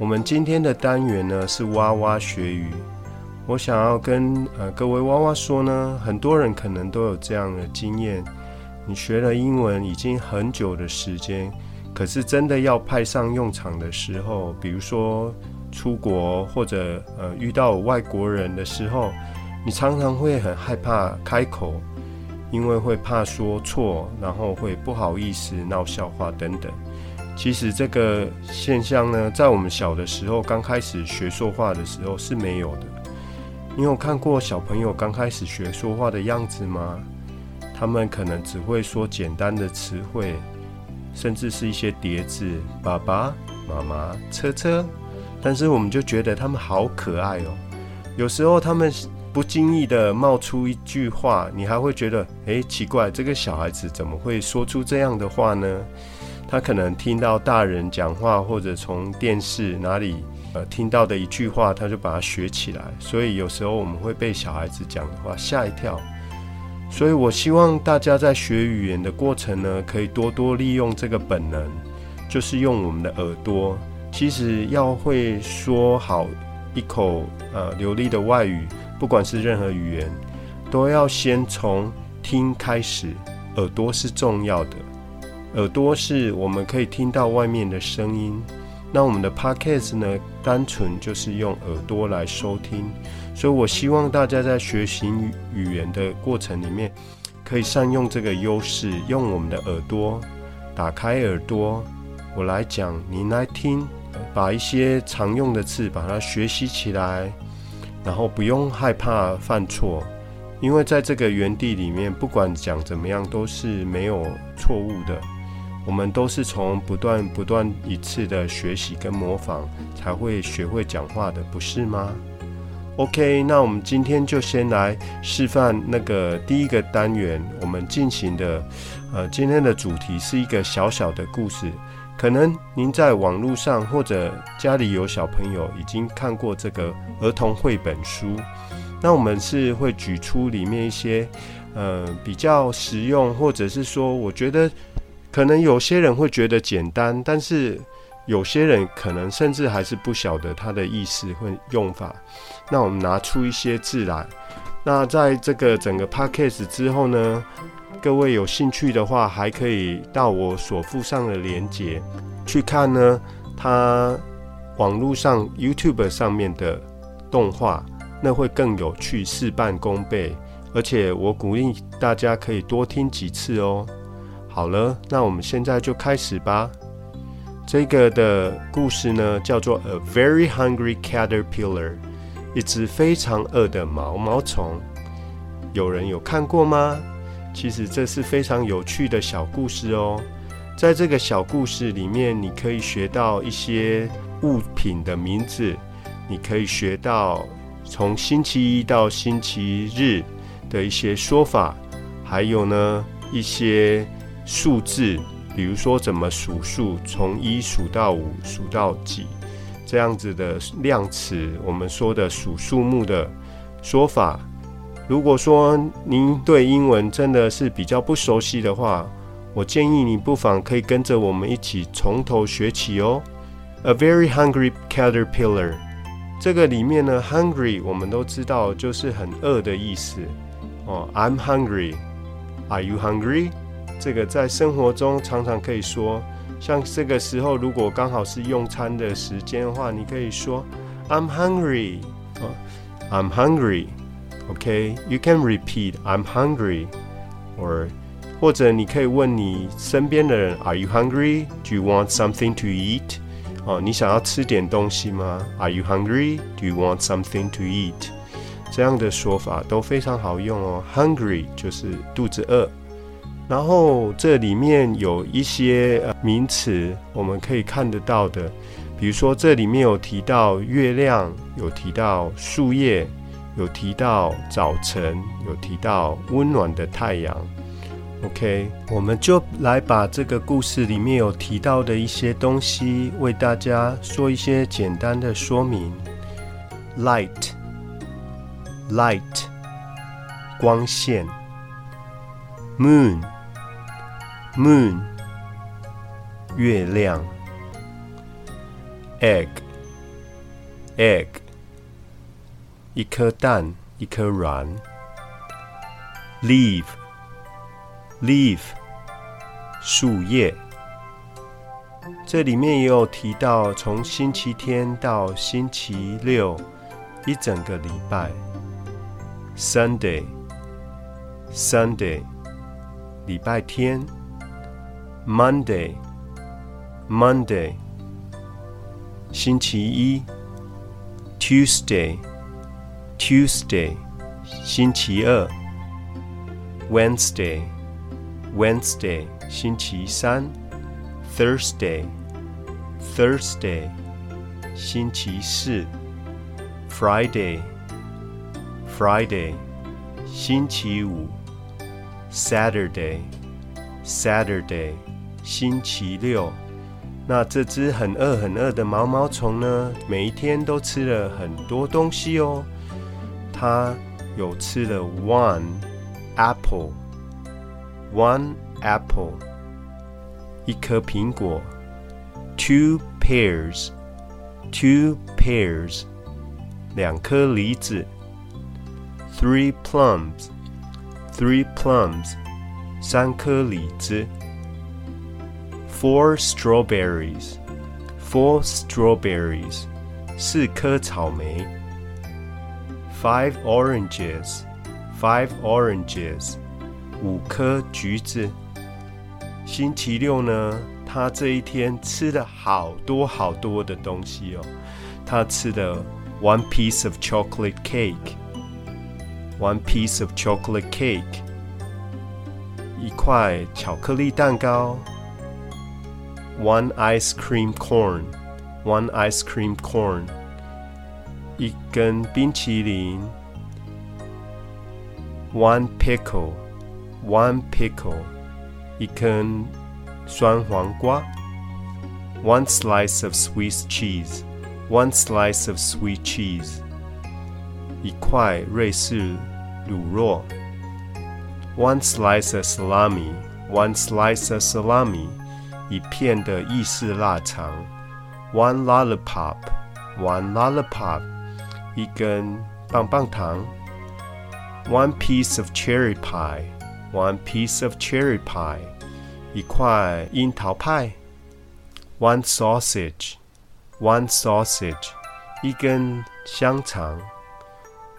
我们今天的单元呢是娃娃学语。我想要跟呃各位娃娃说呢，很多人可能都有这样的经验：你学了英文已经很久的时间，可是真的要派上用场的时候，比如说出国或者呃遇到外国人的时候，你常常会很害怕开口，因为会怕说错，然后会不好意思闹笑话等等。其实这个现象呢，在我们小的时候，刚开始学说话的时候是没有的。你有看过小朋友刚开始学说话的样子吗？他们可能只会说简单的词汇，甚至是一些叠字，爸爸妈妈、车车。但是我们就觉得他们好可爱哦。有时候他们不经意的冒出一句话，你还会觉得，诶，奇怪，这个小孩子怎么会说出这样的话呢？他可能听到大人讲话，或者从电视哪里呃听到的一句话，他就把它学起来。所以有时候我们会被小孩子讲的话吓一跳。所以我希望大家在学语言的过程呢，可以多多利用这个本能，就是用我们的耳朵。其实要会说好一口呃流利的外语，不管是任何语言，都要先从听开始，耳朵是重要的。耳朵是我们可以听到外面的声音，那我们的 podcast 呢，单纯就是用耳朵来收听，所以我希望大家在学习语言的过程里面，可以善用这个优势，用我们的耳朵打开耳朵，我来讲，您来听，把一些常用的字把它学习起来，然后不用害怕犯错，因为在这个园地里面，不管讲怎么样，都是没有错误的。我们都是从不断不断一次的学习跟模仿，才会学会讲话的，不是吗？OK，那我们今天就先来示范那个第一个单元，我们进行的，呃，今天的主题是一个小小的故事。可能您在网络上或者家里有小朋友已经看过这个儿童绘本书，那我们是会举出里面一些，呃，比较实用，或者是说，我觉得。可能有些人会觉得简单，但是有些人可能甚至还是不晓得它的意思或用法。那我们拿出一些字来。那在这个整个 podcast 之后呢，各位有兴趣的话，还可以到我所附上的链接去看呢。它网络上 YouTube 上面的动画，那会更有趣，事半功倍。而且我鼓励大家可以多听几次哦。好了，那我们现在就开始吧。这个的故事呢，叫做《A Very Hungry Caterpillar》，一只非常饿的毛毛虫。有人有看过吗？其实这是非常有趣的小故事哦。在这个小故事里面，你可以学到一些物品的名字，你可以学到从星期一到星期日的一些说法，还有呢一些。数字，比如说怎么数数，从一数到五，数到几，这样子的量词，我们说的数数目的说法。如果说您对英文真的是比较不熟悉的话，我建议你不妨可以跟着我们一起从头学起哦。A very hungry caterpillar，这个里面呢，hungry 我们都知道就是很饿的意思哦。I'm hungry，Are you hungry？这个在生活中常常可以说，像这个时候如果刚好是用餐的时间的话，你可以说 "I'm hungry" 啊，"I'm hungry." OK, you can repeat "I'm hungry" or 或者你可以问你身边的人 "Are you hungry? Do you want something to eat?" 哦，你想要吃点东西吗？"Are you hungry? Do you want something to eat?" 这样的说法都非常好用哦。Hungry 就是肚子饿。然后这里面有一些名词，我们可以看得到的，比如说这里面有提到月亮，有提到树叶，有提到早晨，有提到温暖的太阳。OK，我们就来把这个故事里面有提到的一些东西，为大家说一些简单的说明。Light，light，光线。Moon Moon，月亮。Egg，egg，一颗蛋，一颗卵。Leaf。Leaf，树叶。这里面也有提到，从星期天到星期六，一整个礼拜。Sunday，Sunday，礼拜天。Monday，Monday，星期一。Tuesday，Tuesday，星期二。Wednesday。Wednesday 星期三，Thursday Thursday 星期四，Friday Friday 星期五，Saturday Saturday 星期六。那这只很饿很饿的毛毛虫呢，每一天都吃了很多东西哦。它有吃了 one apple。One apple，一颗苹果。Two pears，two pears，两颗梨子。Three plums，three plums，三颗李子。Four strawberries，four strawberries，四颗草莓。Five oranges，five oranges。五颗橘子。星期六呢，他这一天吃了好多好多的东西哦。他吃了 one piece of chocolate cake，one piece of chocolate cake，一块巧克力蛋糕。 one ice cream cone，one ice cream cone，一根冰淇淋。one pickle。One pickle，一根酸黄瓜。One slice of Swiss cheese. One slice of sweet cheese，一块瑞士乳酪。One slice of salami. One slice of salami， 一片的意式腊肠。One lollipop. One lollipop，一根棒棒糖。One piece of cherry pie one piece of cherry pie，一块樱桃派；one sausage，one sausage，一根香肠；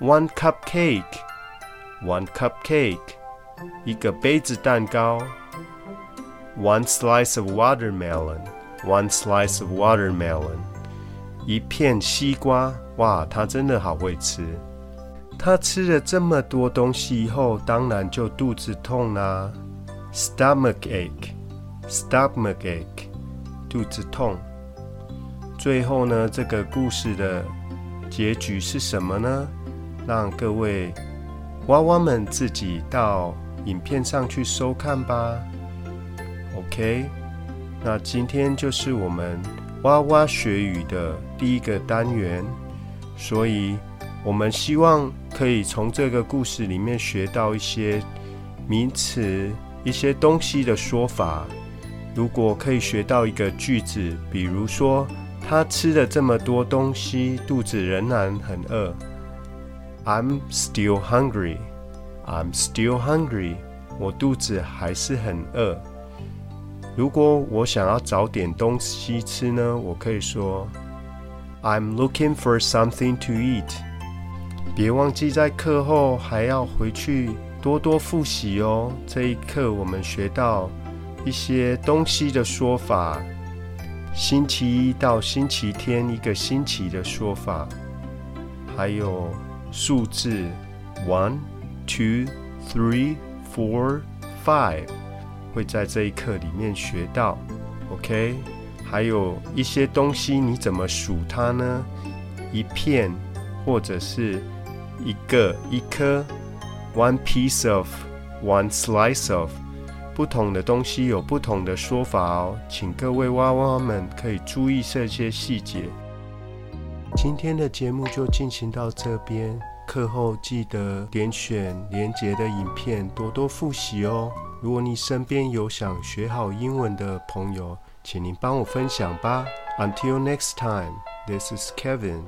one cupcake，one cupcake，一个杯子蛋糕 ；one slice of watermelon，one slice of watermelon，一片西瓜。哇，他真的好会吃。他吃了这么多东西以后，当然就肚子痛啦，stomach ache，stomach ache，肚子痛。最后呢，这个故事的结局是什么呢？让各位娃娃们自己到影片上去收看吧。OK，那今天就是我们哇哇学语的第一个单元，所以。我们希望可以从这个故事里面学到一些名词、一些东西的说法。如果可以学到一个句子，比如说他吃了这么多东西，肚子仍然很饿。I'm still hungry. I'm still hungry. 我肚子还是很饿。如果我想要找点东西吃呢，我可以说 I'm looking for something to eat. 别忘记在课后还要回去多多复习哦。这一课我们学到一些东西的说法，星期一到星期天一个星期的说法，还有数字 one, two, three, four, five 会在这一课里面学到。OK，还有一些东西你怎么数它呢？一片，或者是一个一颗，one piece of，one slice of，不同的东西有不同的说法哦，请各位娃娃们可以注意这些细节。今天的节目就进行到这边，课后记得点选连结的影片，多多复习哦。如果你身边有想学好英文的朋友，请您帮我分享吧。Until next time, this is Kevin.